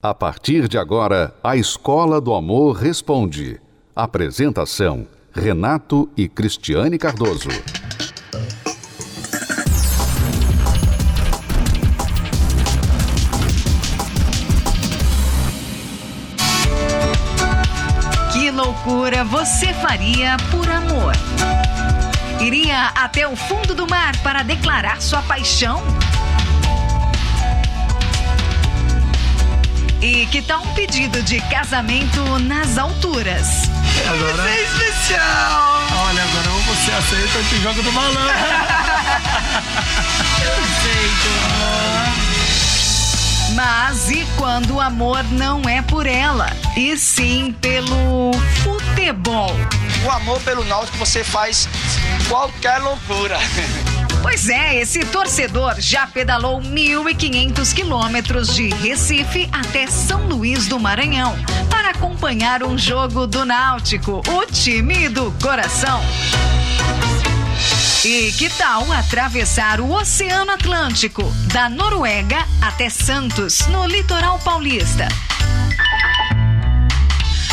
A partir de agora, a Escola do Amor Responde. Apresentação: Renato e Cristiane Cardoso. Que loucura você faria por amor? Iria até o fundo do mar para declarar sua paixão? E que tal um pedido de casamento nas alturas? Agora, Você é especial! olha, agora ou você aceita ou te joga do balão. Mas e quando o amor não é por ela, e sim pelo futebol? O amor pelo Náutico você faz qualquer loucura. Pois é, esse torcedor já pedalou 1.500 quilômetros de Recife até São Luís do Maranhão para acompanhar um jogo do Náutico, o time do coração. E que tal atravessar o Oceano Atlântico, da Noruega até Santos, no litoral paulista?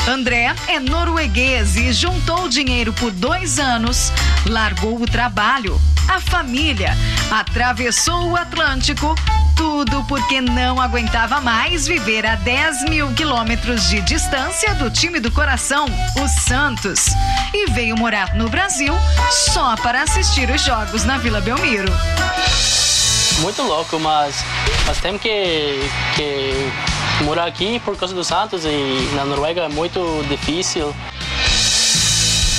André é norueguês e juntou dinheiro por dois anos, largou o trabalho, a família, atravessou o Atlântico, tudo porque não aguentava mais viver a 10 mil quilômetros de distância do time do coração, o Santos, e veio morar no Brasil só para assistir os jogos na Vila Belmiro. muito louco, mas, mas temos que, que morar aqui por causa do Santos e na Noruega é muito difícil.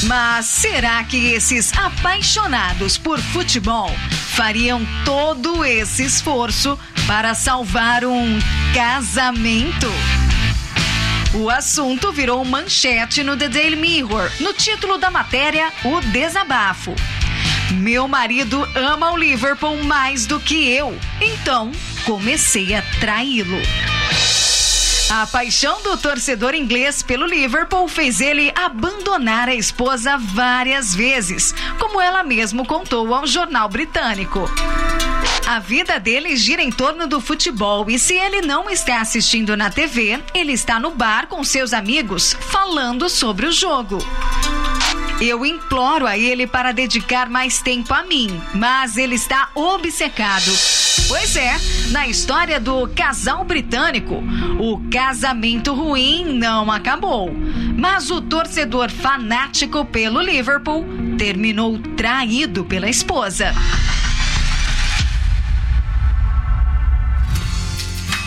Mas será que esses apaixonados por futebol fariam todo esse esforço para salvar um casamento? O assunto virou manchete no The Daily Mirror, no título da matéria O Desabafo. Meu marido ama o Liverpool mais do que eu, então comecei a traí-lo. A paixão do torcedor inglês pelo Liverpool fez ele abandonar a esposa várias vezes, como ela mesmo contou ao jornal britânico. A vida dele gira em torno do futebol e se ele não está assistindo na TV, ele está no bar com seus amigos falando sobre o jogo. Eu imploro a ele para dedicar mais tempo a mim, mas ele está obcecado. Pois é, na história do casal britânico, o casamento ruim não acabou. Mas o torcedor fanático pelo Liverpool terminou traído pela esposa.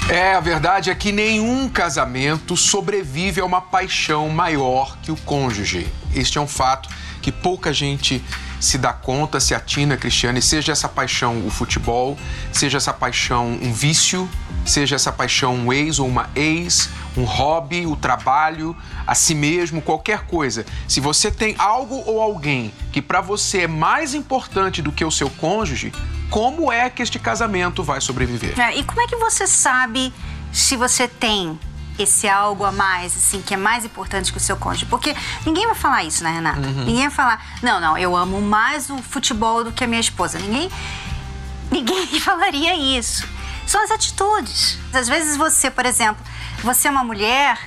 É, a verdade é que nenhum casamento sobrevive a uma paixão maior que o cônjuge. Este é um fato que pouca gente se dá conta, se atina, Cristiane, seja essa paixão o futebol, seja essa paixão um vício, seja essa paixão um ex ou uma ex, um hobby, o trabalho, a si mesmo, qualquer coisa. Se você tem algo ou alguém que para você é mais importante do que o seu cônjuge, como é que este casamento vai sobreviver? É, e como é que você sabe se você tem esse algo a mais, assim, que é mais importante que o seu cônjuge? Porque ninguém vai falar isso, né, Renata? Ninguém vai falar, não, não, eu amo mais o futebol do que a minha esposa. Ninguém, ninguém falaria isso. São as atitudes. Às vezes você, por exemplo, você é uma mulher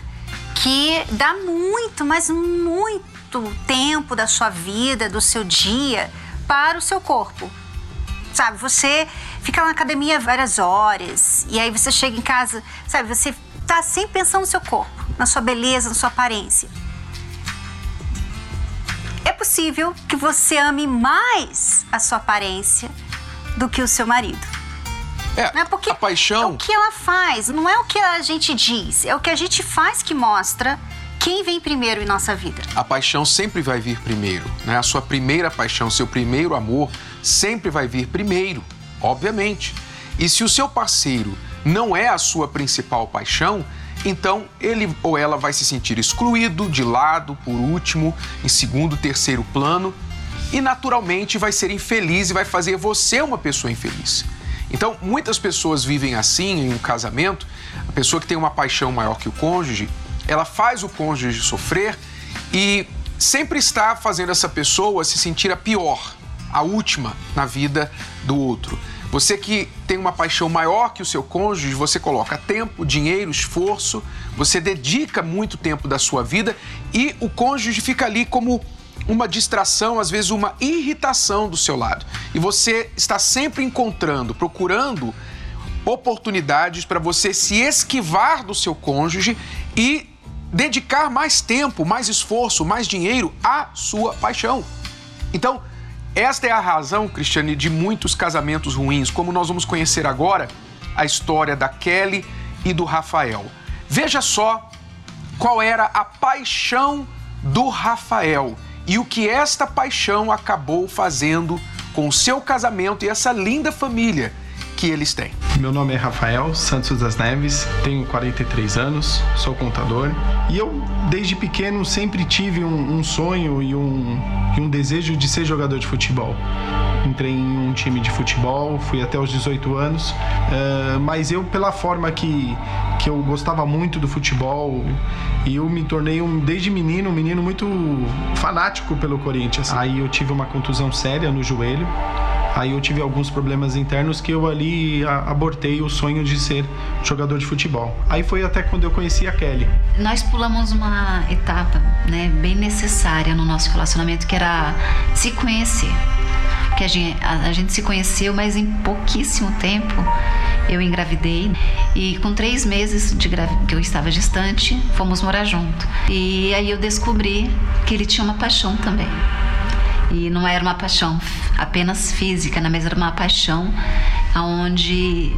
que dá muito, mas muito tempo da sua vida, do seu dia, para o seu corpo. Sabe, você fica na academia várias horas e aí você chega em casa, sabe, você tá sempre pensando no seu corpo, na sua beleza, na sua aparência. É possível que você ame mais a sua aparência do que o seu marido. É, Né? Porque a paixão. é o que ela faz, não é o que a gente diz, é o que a gente faz que mostra quem vem primeiro em nossa vida. A paixão sempre vai vir primeiro, né? A sua primeira paixão, seu primeiro amor sempre vai vir primeiro, obviamente. E se o seu parceiro não é a sua principal paixão, então ele ou ela vai se sentir excluído, de lado, por último, em segundo, terceiro plano, e naturalmente vai ser infeliz e vai fazer você uma pessoa infeliz. Então, muitas pessoas vivem assim em um casamento, a pessoa que tem uma paixão maior que o cônjuge, ela faz o cônjuge sofrer e sempre está fazendo essa pessoa se sentir a pior, a última na vida do outro. Você que tem uma paixão maior que o seu cônjuge, você coloca tempo, dinheiro, esforço, você dedica muito tempo da sua vida e o cônjuge fica ali como uma distração, às vezes uma irritação do seu lado. E você está sempre encontrando, procurando oportunidades para você se esquivar do seu cônjuge e dedicar mais tempo, mais esforço, mais dinheiro à sua paixão. Então, esta é a razão, Cristiane, de muitos casamentos ruins, como nós vamos conhecer agora a história da Kelly e do Rafael. Veja só qual era a paixão do Rafael e o que esta paixão acabou fazendo com o seu casamento e essa linda família que eles têm. Meu nome é Rafael Santos das Neves, tenho 43 anos, sou contador e eu, desde pequeno, sempre tive um, um sonho e um, e um desejo de ser jogador de futebol. Entrei em um time de futebol, fui até os 18 anos, uh, mas eu, pela forma que, que eu gostava muito do futebol, e eu me tornei, um, desde menino, um menino muito fanático pelo Corinthians. Aí eu tive uma contusão séria no joelho, Aí eu tive alguns problemas internos que eu ali abortei o sonho de ser jogador de futebol. Aí foi até quando eu conheci a Kelly. Nós pulamos uma etapa, né, bem necessária no nosso relacionamento, que era se conhecer. Que a gente, a, a gente se conheceu, mas em pouquíssimo tempo eu engravidei e com três meses de que eu estava distante, fomos morar junto. E aí eu descobri que ele tinha uma paixão também. E não era uma paixão apenas física, era uma paixão onde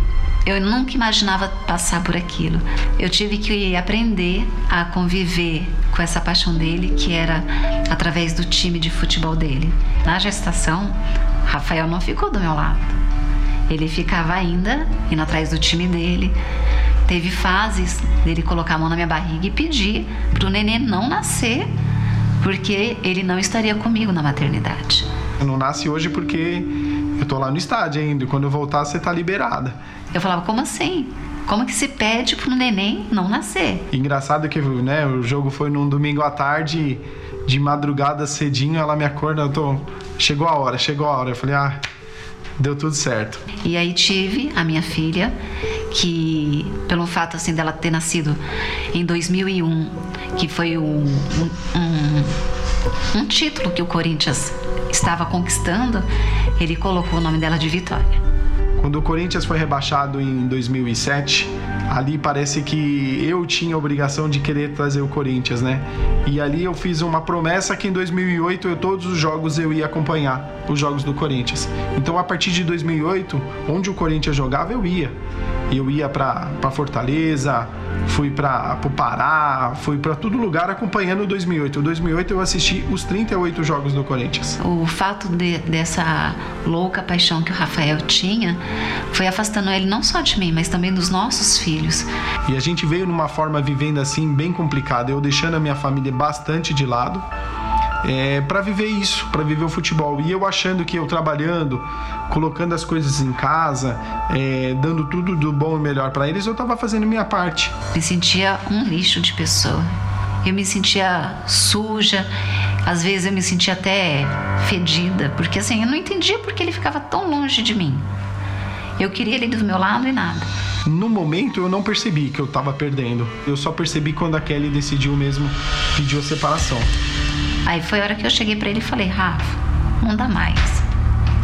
eu nunca imaginava passar por aquilo. Eu tive que aprender a conviver com essa paixão dele, que era através do time de futebol dele. Na gestação, Rafael não ficou do meu lado. Ele ficava ainda indo atrás do time dele. Teve fases dele colocar a mão na minha barriga e pedir para o neném não nascer porque ele não estaria comigo na maternidade. Não nasce hoje porque eu tô lá no estádio ainda. Quando eu voltar, você tá liberada. Eu falava, como assim? Como que se pede pro neném não nascer? Engraçado que né, o jogo foi num domingo à tarde, de madrugada cedinho, ela me acorda, eu tô. Chegou a hora, chegou a hora. Eu falei, ah, deu tudo certo. E aí tive a minha filha, que pelo fato assim dela ter nascido em 2001, que foi um, um, um, um título que o Corinthians estava conquistando, ele colocou o nome dela de Vitória. Quando o Corinthians foi rebaixado em 2007, ali parece que eu tinha a obrigação de querer trazer o Corinthians, né? E ali eu fiz uma promessa que em 2008 eu, todos os jogos eu ia acompanhar os jogos do Corinthians. Então a partir de 2008, onde o Corinthians jogava, eu ia. Eu ia para Fortaleza, fui para o Pará, fui para todo lugar acompanhando o 2008. O 2008 eu assisti os 38 jogos do Corinthians. O fato de, dessa louca paixão que o Rafael tinha foi afastando ele não só de mim, mas também dos nossos filhos. E a gente veio numa forma vivendo assim bem complicada, eu deixando a minha família bastante de lado é, para viver isso, para viver o futebol. E eu achando que eu trabalhando, colocando as coisas em casa, é, dando tudo do bom e melhor para eles, eu estava fazendo minha parte. Me sentia um lixo de pessoa. Eu me sentia suja, às vezes eu me sentia até fedida, porque assim, eu não entendia porque ele ficava tão longe de mim. Eu queria ele do meu lado e nada. No momento eu não percebi que eu estava perdendo. Eu só percebi quando a Kelly decidiu mesmo pedir a separação. Aí foi a hora que eu cheguei para ele e falei, Rafa, não dá mais.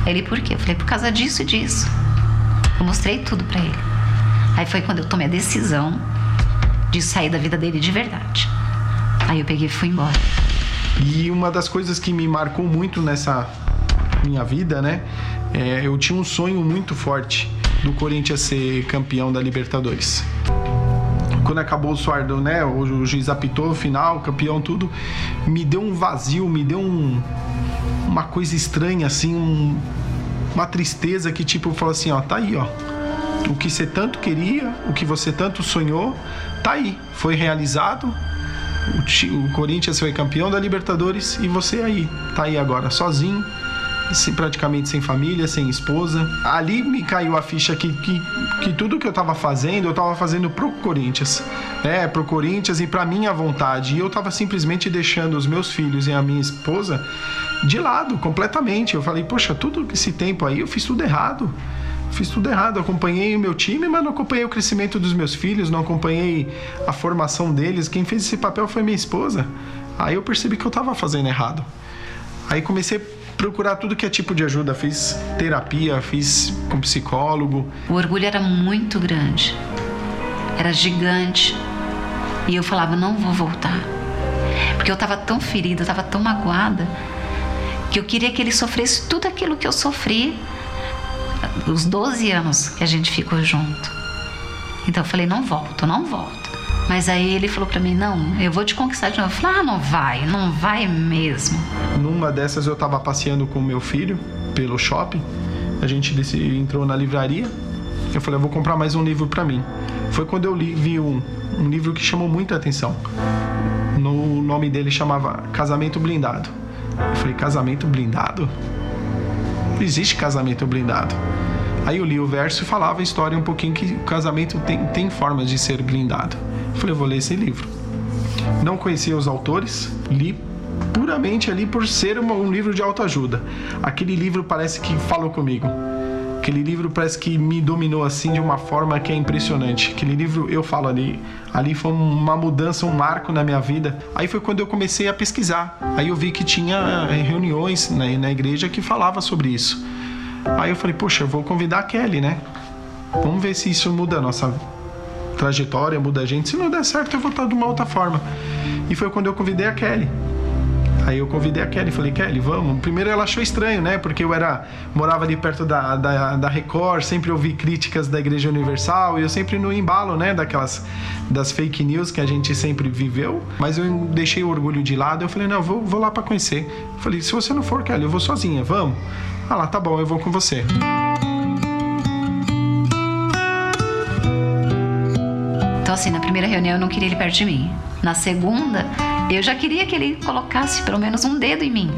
Ele, por quê? Eu falei, por causa disso e disso. Eu mostrei tudo para ele. Aí foi quando eu tomei a decisão de sair da vida dele de verdade. Aí eu peguei e fui embora. E uma das coisas que me marcou muito nessa minha vida, né? É, eu tinha um sonho muito forte do Corinthians ser campeão da Libertadores quando acabou o Suardo, né? O, o juiz apitou o final, campeão, tudo. Me deu um vazio, me deu um, uma coisa estranha, assim, um, uma tristeza que, tipo, falou assim: ó, tá aí, ó. O que você tanto queria, o que você tanto sonhou, tá aí. Foi realizado. O, Corinthians foi campeão da Libertadores e você aí, tá aí agora, sozinho praticamente sem família, sem esposa. Ali me caiu a ficha que, que, que tudo que eu estava fazendo, eu estava fazendo pro Corinthians, né? Pro Corinthians e pra minha vontade. E eu estava simplesmente deixando os meus filhos e a minha esposa de lado completamente. Eu falei, poxa, tudo esse tempo aí eu fiz tudo errado. Fiz tudo errado. Acompanhei o meu time, mas não acompanhei o crescimento dos meus filhos, não acompanhei a formação deles. Quem fez esse papel foi minha esposa. Aí eu percebi que eu estava fazendo errado. Aí comecei procurar tudo que é tipo de ajuda. Fiz terapia, fiz com psicólogo. O orgulho era muito grande, era gigante. E eu falava: não vou voltar. Porque eu estava tão ferida, eu estava tão magoada, que eu queria que ele sofresse tudo aquilo que eu sofri os 12 anos que a gente ficou junto. Então eu falei: não volto, não volto. Mas aí ele falou para mim: não, eu vou te conquistar de novo. Eu falei: ah, não vai, não vai mesmo. Numa dessas eu estava passeando com meu filho pelo shopping. A gente entrou na livraria. Eu falei: eu vou comprar mais um livro para mim. Foi quando eu li, vi um, um livro que chamou muita atenção. No, o nome dele chamava Casamento Blindado. Eu falei: casamento blindado? Não existe casamento blindado. Aí eu li o verso e falava a história um pouquinho que o casamento tem, tem formas de ser blindado. Falei, vou ler esse livro. Não conhecia os autores, li puramente ali por ser um livro de autoajuda. Aquele livro parece que falou comigo. Aquele livro parece que me dominou assim de uma forma que é impressionante. Aquele livro, eu falo ali, ali foi uma mudança, um marco na minha vida. Aí foi quando eu comecei a pesquisar. Aí eu vi que tinha eh, reuniões na, na igreja que falava sobre isso. Aí eu falei, poxa, eu vou convidar a Kelly, né? Vamos ver se isso muda a nossa trajetória, muda a gente. Se não der certo, eu vou estar de uma outra forma. E foi quando eu convidei a Kelly. Aí eu convidei a Kelly falei, Kelly, vamos. Primeiro ela achou estranho, né? Porque eu era morava ali perto da, da, da Record, sempre ouvi críticas da Igreja Universal e eu sempre no embalo, né? Daquelas das fake news que a gente sempre viveu. Mas eu deixei o orgulho de lado. Eu falei, não, vou, vou lá para conhecer. Falei, se você não for, Kelly, eu vou sozinha, vamos. Ah lá, tá bom, eu vou com você. Então, assim, na primeira reunião eu não queria ele perto de mim. Na segunda, eu já queria que ele colocasse pelo menos um dedo em mim.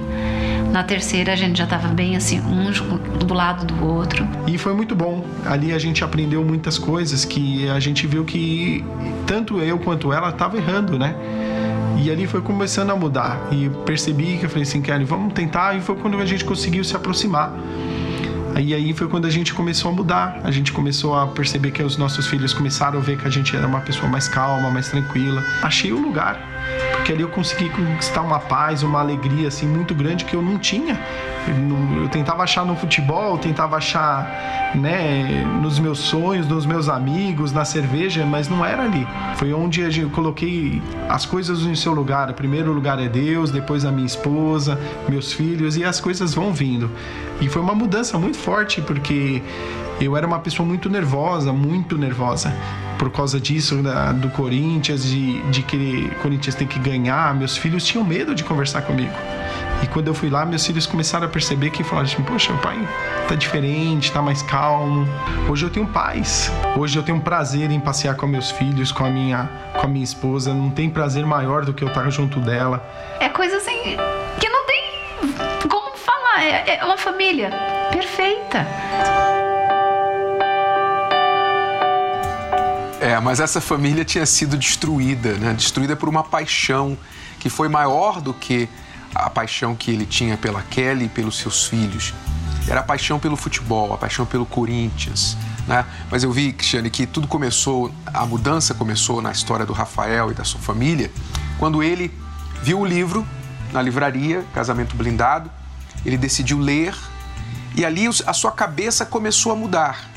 Na terceira, a gente já estava bem assim, um do lado do outro. E foi muito bom. Ali a gente aprendeu muitas coisas que a gente viu que tanto eu quanto ela estava errando, né? E ali foi começando a mudar. E percebi que eu falei assim, Kelly, vamos tentar. E foi quando a gente conseguiu se aproximar. E aí foi quando a gente começou a mudar. A gente começou a perceber que os nossos filhos começaram a ver que a gente era uma pessoa mais calma, mais tranquila. Achei o lugar, porque ali eu consegui conquistar uma paz, uma alegria assim muito grande que eu não tinha. Eu, eu tentava achar no futebol, tentava achar, né, nos meus sonhos, nos meus amigos, na cerveja, mas não era ali. Foi onde eu coloquei as coisas no seu lugar. O primeiro lugar é Deus, depois a minha esposa, meus filhos e as coisas vão vindo. E foi uma mudança muito forte porque eu era uma pessoa muito nervosa, muito nervosa. Por causa disso, da, do Corinthians, de, de que o Corinthians tem que ganhar, meus filhos tinham medo de conversar comigo. E quando eu fui lá, meus filhos começaram a perceber que falaram assim: Poxa, pai tá diferente, tá mais calmo. Hoje eu tenho paz. Hoje eu tenho prazer em passear com meus filhos, com a minha, com a minha esposa. Não tem prazer maior do que eu estar junto dela. É coisa assim que não tem como falar. É, é uma família perfeita. É, mas essa família tinha sido destruída, né? Destruída por uma paixão que foi maior do que a paixão que ele tinha pela Kelly e pelos seus filhos. Era a paixão pelo futebol, a paixão pelo Corinthians. Né? Mas eu vi, Cristiane, que tudo começou, a mudança começou na história do Rafael e da sua família, quando ele viu o livro na livraria, Casamento Blindado, ele decidiu ler e ali a sua cabeça começou a mudar.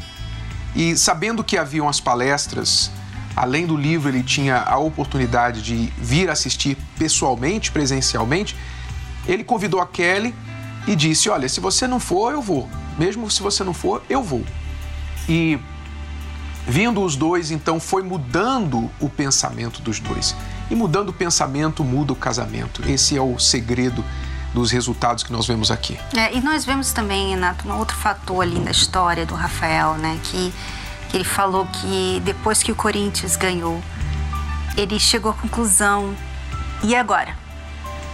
E sabendo que haviam as palestras, além do livro, ele tinha a oportunidade de vir assistir pessoalmente, presencialmente, ele convidou a Kelly e disse: Olha, se você não for, eu vou. Mesmo se você não for, eu vou. E vindo os dois, então foi mudando o pensamento dos dois. E mudando o pensamento, muda o casamento. Esse é o segredo dos resultados que nós vemos aqui. É, e nós vemos também, Renato, um outro fator ali na história do Rafael, né? Que, que ele falou que depois que o Corinthians ganhou, ele chegou à conclusão, e agora?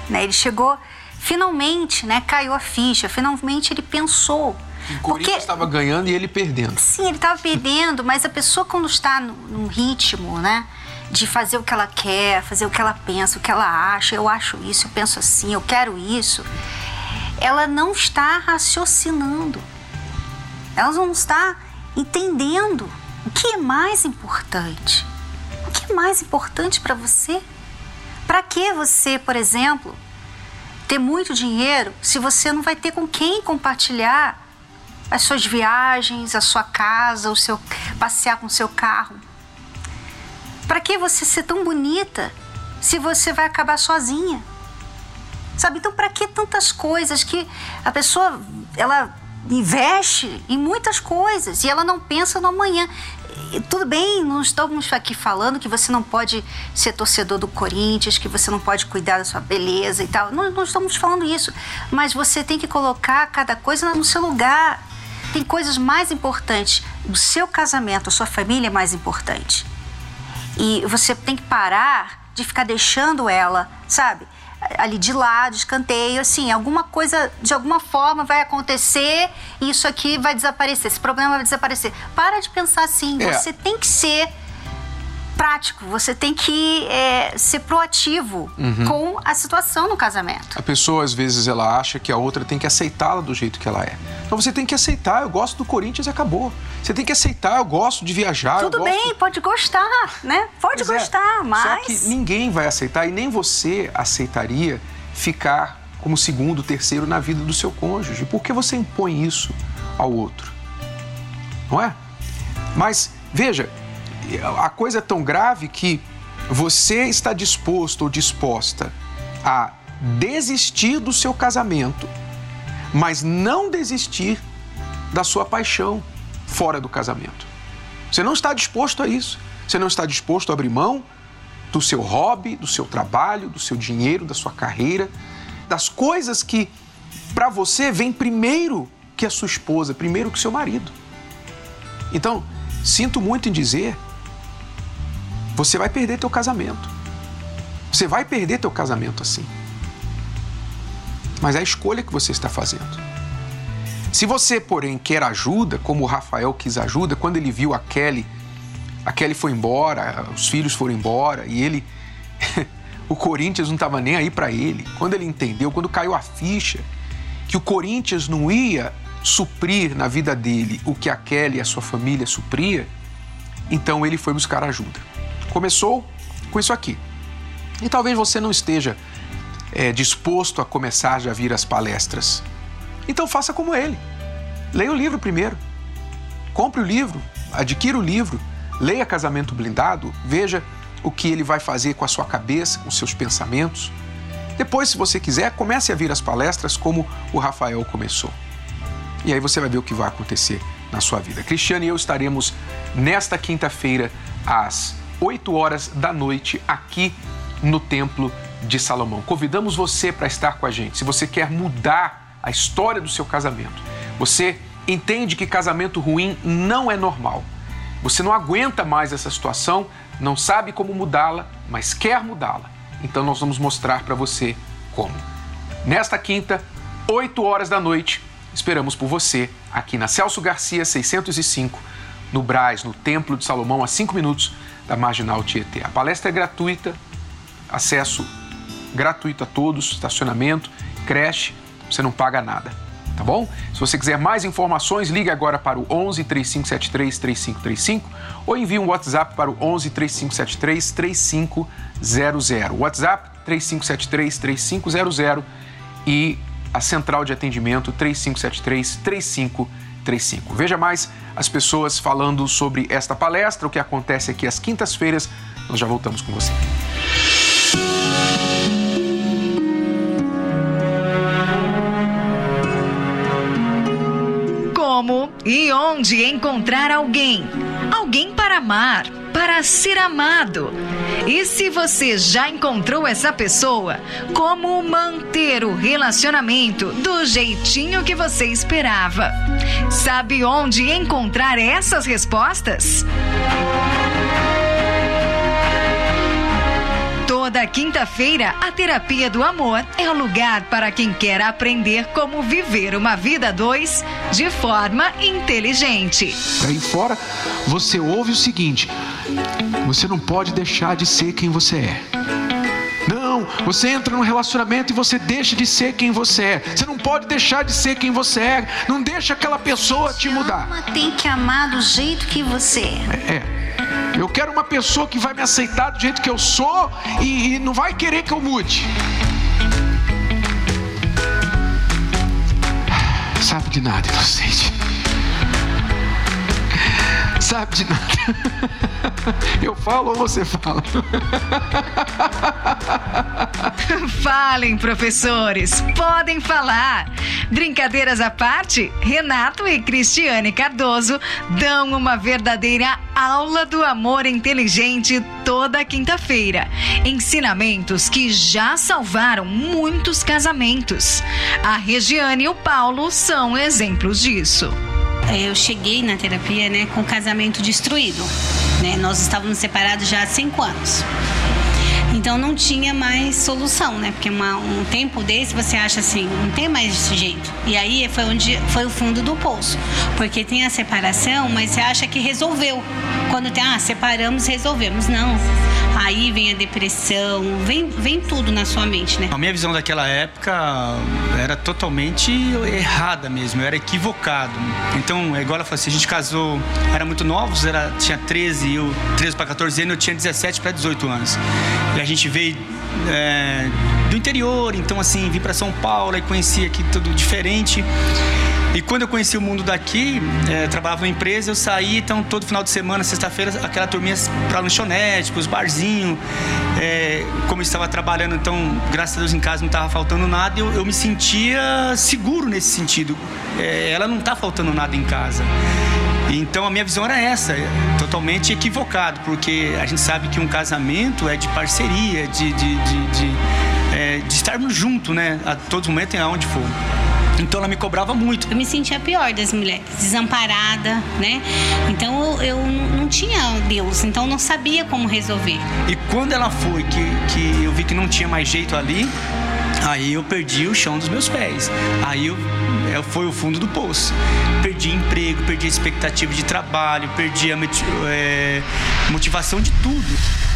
Né? Ele chegou finalmente, né, caiu a ficha, finalmente ele pensou. O Corinthians estava ganhando e ele perdendo. Sim, ele estava perdendo, mas a pessoa quando está num ritmo, né, de fazer o que ela quer, fazer o que ela pensa, o que ela acha, eu acho isso, eu penso assim, eu quero isso, ela não está raciocinando. Ela não está entendendo o que é mais importante. O que é mais importante para você? Para que você, por exemplo, ter muito dinheiro se você não vai ter com quem compartilhar as suas viagens, a sua casa, o seu passear com o seu carro? Para que você ser tão bonita se você vai acabar sozinha? Sabe? Então, para que tantas coisas que a pessoa ela investe em muitas coisas e ela não pensa no amanhã. Tudo bem, não estamos aqui falando que você não pode ser torcedor do Corinthians, que você não pode cuidar da sua beleza e tal. Não, não estamos falando isso. Mas você tem que colocar cada coisa no seu lugar. Tem coisas mais importantes. O seu casamento, a sua família é mais importante. E você tem que parar de ficar deixando ela, sabe? ali de lado, escanteio, assim, alguma coisa, de alguma forma vai acontecer e isso aqui vai desaparecer, esse problema vai desaparecer. Para de pensar assim, é. você tem que ser prático, você tem que é, ser proativo uhum. com a situação no casamento. A pessoa, às vezes, ela acha que a outra tem que aceitá-la do jeito que ela é. Então você tem que aceitar, eu gosto do Corinthians e acabou. Você tem que aceitar, eu gosto de viajar. Tudo gosto... bem, pode gostar, né? Pode pois é. gostar, é. mas. Só que ninguém vai aceitar e nem você aceitaria ficar como segundo, terceiro na vida do seu cônjuge. Por que você impõe isso ao outro? Não é? Mas, veja, a coisa é tão grave que você está disposto ou disposta a desistir do seu casamento, mas não desistir da sua paixão fora do casamento. Você não está disposto a isso. Você não está disposto a abrir mão do seu hobby, do seu trabalho, do seu dinheiro, da sua carreira, das coisas que para você vem primeiro que a sua esposa, primeiro que seu marido. Então, sinto muito em dizer, você vai perder teu casamento. Você vai perder teu casamento assim. Mas é a escolha que você está fazendo. Se você, porém, quer ajuda, como o Rafael quis ajuda, quando ele viu a Kelly, a Kelly foi embora, os filhos foram embora e ele. o Corinthians não estava nem aí para ele. Quando ele entendeu, quando caiu a ficha, que o Corinthians não ia suprir na vida dele o que a Kelly e a sua família supria, então ele foi buscar ajuda. Começou com isso aqui. E talvez você não esteja é, disposto a começar já a vir às palestras. Então faça como ele. Leia o livro primeiro. Compre o livro, adquira o livro, leia Casamento Blindado, veja o que ele vai fazer com a sua cabeça, com seus pensamentos. Depois, se você quiser, comece a vir às palestras como o Rafael começou. E aí você vai ver o que vai acontecer na sua vida. Cristiane e eu estaremos nesta quinta-feira às 8 horas da noite aqui no Templo de Salomão. Convidamos você para estar com a gente. Se você quer mudar a história do seu casamento, você entende que casamento ruim não é normal. Você não aguenta mais essa situação, não sabe como mudá-la, mas quer mudá-la. Então nós vamos mostrar para você como. Nesta quinta, 8 horas da noite, esperamos por você aqui na Celso Garcia 605, no Braz, no Templo de Salomão, a 5 minutos da Marginal Tietê. A palestra é gratuita, acesso gratuito a todos, estacionamento, creche, você não paga nada, tá bom? Se você quiser mais informações, ligue agora para o 11 3573 3535 ou envie um WhatsApp para o 11 3573 3500. WhatsApp 3573 3500 e a central de atendimento 3573 3535. 35. Veja mais as pessoas falando sobre esta palestra, o que acontece aqui às quintas-feiras. Nós já voltamos com você. Como e onde encontrar alguém? Alguém para amar para ser amado. E se você já encontrou essa pessoa, como manter o relacionamento do jeitinho que você esperava? Sabe onde encontrar essas respostas? Toda quinta-feira, a Terapia do Amor é o lugar para quem quer aprender como viver uma vida dois de forma inteligente. Aí fora, você ouve o seguinte: você não pode deixar de ser quem você é. Você entra num relacionamento e você deixa de ser quem você é. Você não pode deixar de ser quem você é. Não deixa aquela pessoa te mudar. Ama, tem que amar do jeito que você é. É. Eu quero uma pessoa que vai me aceitar do jeito que eu sou e, e não vai querer que eu mude. Sabe de nada, inocente. Sabe de nada. Eu falo ou você fala? Falem, professores, podem falar. Brincadeiras à parte, Renato e Cristiane Cardoso dão uma verdadeira aula do amor inteligente toda quinta-feira. Ensinamentos que já salvaram muitos casamentos. A Regiane e o Paulo são exemplos disso. Eu cheguei na terapia né, com o casamento destruído. Né? Nós estávamos separados já há cinco anos. Então não tinha mais solução, né? Porque uma, um tempo desse você acha assim, não tem mais desse jeito. E aí foi onde foi o fundo do poço. Porque tem a separação, mas você acha que resolveu. Quando tem, ah, separamos, resolvemos. Não. Aí vem a depressão, vem, vem tudo na sua mente, né? A minha visão daquela época era totalmente errada mesmo, era equivocado. Então, é igual ela falou assim, a gente casou, era muito novos, era, tinha 13, eu 13 para 14 anos, eu tinha 17 para 18 anos. E a gente veio é, do interior, então assim, vim para São Paulo e conheci aqui tudo diferente. E quando eu conheci o mundo daqui, é, trabalhava numa empresa, eu saí, então todo final de semana, sexta-feira, aquela turminha pra lanchonete, pros barzinhos. É, como eu estava trabalhando, então, graças a Deus em casa não estava faltando nada, eu, eu me sentia seguro nesse sentido. É, ela não tá faltando nada em casa. Então a minha visão era essa, totalmente equivocado, porque a gente sabe que um casamento é de parceria, de, de, de, de, é, de estarmos juntos, né? A todo momento e aonde for. Então ela me cobrava muito. Eu me sentia a pior das mulheres, desamparada, né? Então eu, eu não tinha Deus, então eu não sabia como resolver. E quando ela foi, que, que eu vi que não tinha mais jeito ali, aí eu perdi o chão dos meus pés. Aí eu, eu foi o fundo do poço. Perdi emprego, perdi a expectativa de trabalho, perdi a é, motivação de tudo.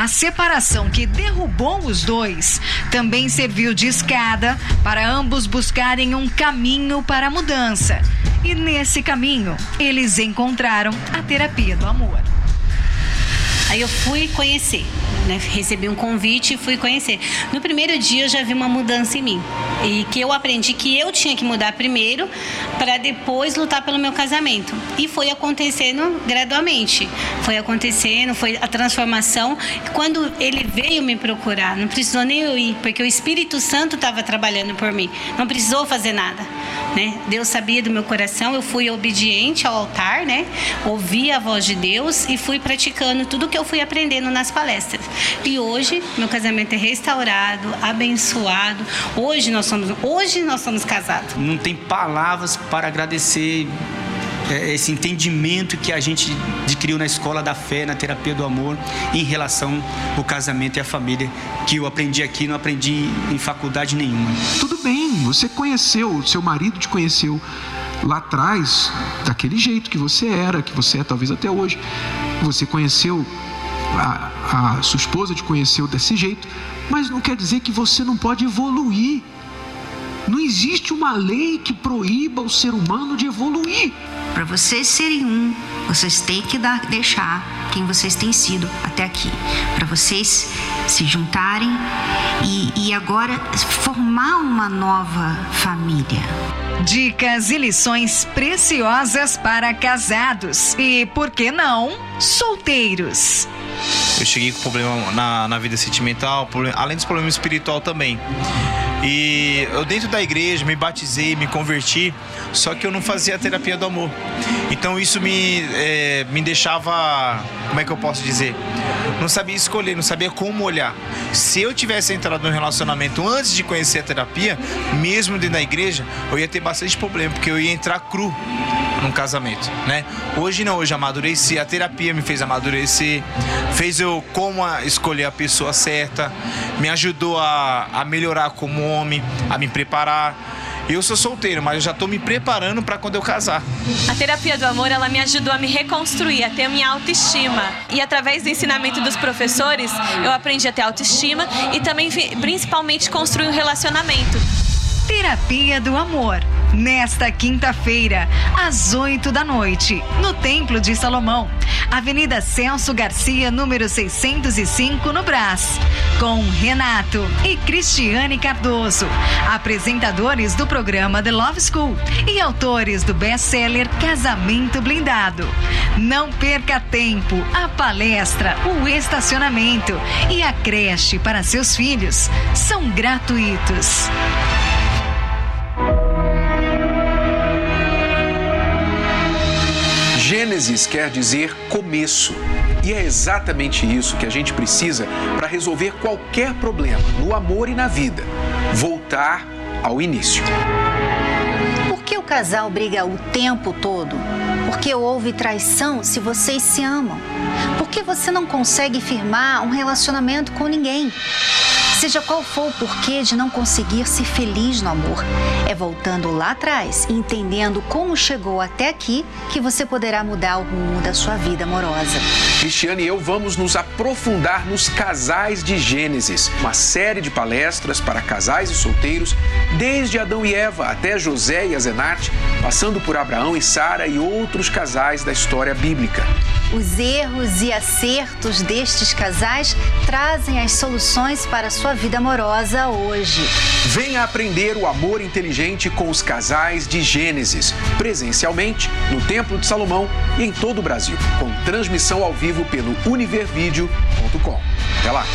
A separação que derrubou os dois também serviu de escada para ambos buscarem um caminho para a mudança. E nesse caminho, eles encontraram a terapia do amor. Aí eu fui conhecer, né? recebi um convite e fui conhecer. No primeiro dia eu já vi uma mudança em mim e que eu aprendi que eu tinha que mudar primeiro para depois lutar pelo meu casamento. E foi acontecendo gradualmente, foi acontecendo, foi a transformação. Quando ele veio me procurar, não precisou nem eu ir, porque o Espírito Santo estava trabalhando por mim, não precisou fazer nada. Né? Deus sabia do meu coração, eu fui obediente ao altar, né? ouvi a voz de Deus e fui praticando tudo que eu fui aprendendo nas palestras. E hoje meu casamento é restaurado, abençoado. Hoje nós somos, hoje nós somos casados. Não tem palavras para agradecer é, esse entendimento que a gente adquiriu na escola da fé, na terapia do amor, em relação ao casamento e à família, que eu aprendi aqui, não aprendi em faculdade nenhuma. Tudo bem, você conheceu, seu marido te conheceu lá atrás, daquele jeito que você era, que você é talvez até hoje. Você conheceu, a, a sua esposa te conheceu desse jeito, mas não quer dizer que você não pode evoluir. Não existe uma lei que proíba o ser humano de evoluir. Para vocês serem um, vocês têm que dar, deixar quem vocês têm sido até aqui. Para vocês se juntarem e, e agora formar uma nova família. Dicas e lições preciosas para casados e, por que não, solteiros. Eu cheguei com problema na, na vida sentimental, além dos problemas espiritual também. E eu dentro da igreja me batizei, me converti, só que eu não fazia a terapia do amor. Então isso me, é, me deixava, como é que eu posso dizer? Não sabia escolher, não sabia como olhar. Se eu tivesse entrado no relacionamento antes de conhecer a terapia, mesmo dentro da igreja, eu ia ter bastante problema, porque eu ia entrar cru num casamento, né? Hoje não, hoje amadureci, a terapia me fez amadurecer, fez eu como a, escolher a pessoa certa, me ajudou a, a melhorar como homem, a me preparar. Eu sou solteiro, mas eu já tô me preparando para quando eu casar. A terapia do amor, ela me ajudou a me reconstruir, a ter a minha autoestima. E através do ensinamento dos professores, eu aprendi a ter autoestima e também, principalmente, construir um relacionamento. Terapia do Amor. Nesta quinta-feira, às 8 da noite, no Templo de Salomão, Avenida Celso Garcia, número 605, no Brás. Com Renato e Cristiane Cardoso, apresentadores do programa The Love School e autores do best-seller Casamento Blindado. Não perca tempo, a palestra, o estacionamento e a creche para seus filhos são gratuitos. Gênesis quer dizer começo. E é exatamente isso que a gente precisa para resolver qualquer problema no amor e na vida: voltar ao início. Por que o casal briga o tempo todo? Porque houve traição se vocês se amam. Por que você não consegue firmar um relacionamento com ninguém? Seja qual for o porquê de não conseguir ser feliz no amor, é voltando lá atrás entendendo como chegou até aqui que você poderá mudar o rumo da sua vida amorosa. Cristiane e eu vamos nos aprofundar nos casais de Gênesis, uma série de palestras para casais e solteiros, desde Adão e Eva até José e Azenate, passando por Abraão e Sara e outros casais da história bíblica. Os erros e acertos destes casais trazem as soluções para sua vida amorosa hoje. Venha aprender o amor inteligente com os casais de Gênesis, presencialmente no Templo de Salomão e em todo o Brasil, com transmissão ao vivo pelo univervideo.com. Até lá!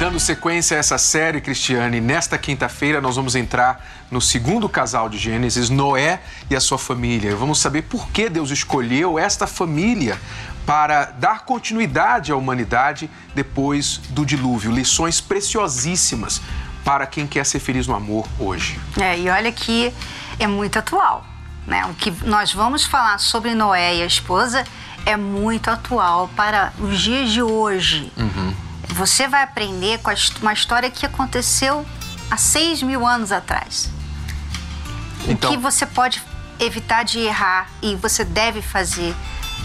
Dando sequência a essa série, Cristiane, nesta quinta-feira nós vamos entrar no segundo casal de Gênesis, Noé e a sua família. Vamos saber por que Deus escolheu esta família para dar continuidade à humanidade depois do dilúvio. Lições preciosíssimas para quem quer ser feliz no amor hoje. É, e olha que é muito atual. Né? O que nós vamos falar sobre Noé e a esposa é muito atual para os dias de hoje. Uhum você vai aprender com uma história que aconteceu há 6 mil anos atrás. Então... O que você pode evitar de errar e você deve fazer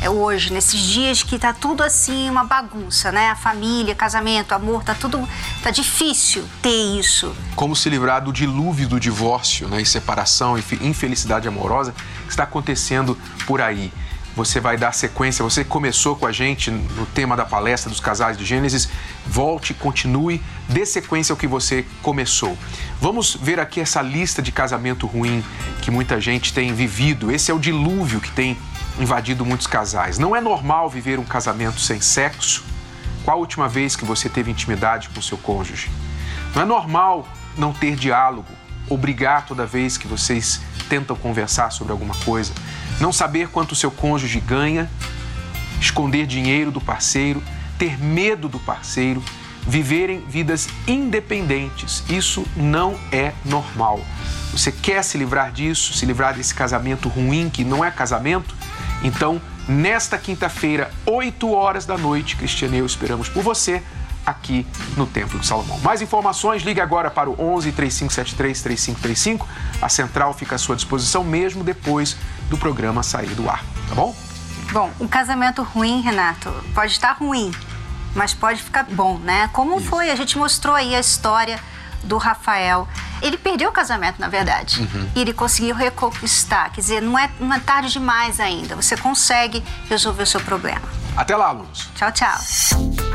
é hoje, nesses dias que tá tudo assim, uma bagunça, né? A família, casamento, amor, tá tudo. tá difícil ter isso. Como se livrar do dilúvio do divórcio, né? E separação, infelicidade amorosa que está acontecendo por aí você vai dar sequência. Você começou com a gente no tema da palestra dos casais de Gênesis. Volte, continue, dê sequência ao que você começou. Vamos ver aqui essa lista de casamento ruim que muita gente tem vivido. Esse é o dilúvio que tem invadido muitos casais. Não é normal viver um casamento sem sexo. Qual a última vez que você teve intimidade com seu cônjuge? Não é normal não ter diálogo ou brigar toda vez que vocês tentam conversar sobre alguma coisa não saber quanto seu cônjuge ganha, esconder dinheiro do parceiro, ter medo do parceiro, viverem vidas independentes. Isso não é normal. Você quer se livrar disso, se livrar desse casamento ruim que não é casamento? Então, nesta quinta-feira, 8 horas da noite, Cristiane eu esperamos por você aqui no Templo de Salomão. Mais informações, ligue agora para o 11 3573 3535. A central fica à sua disposição mesmo depois do programa sair do ar, tá bom? Bom, um casamento ruim, Renato, pode estar ruim, mas pode ficar bom, né? Como Isso. foi? A gente mostrou aí a história do Rafael. Ele perdeu o casamento, na verdade. Uhum. E ele conseguiu reconquistar. Quer dizer, não é, não é tarde demais ainda. Você consegue resolver o seu problema. Até lá, alunos. Tchau, tchau.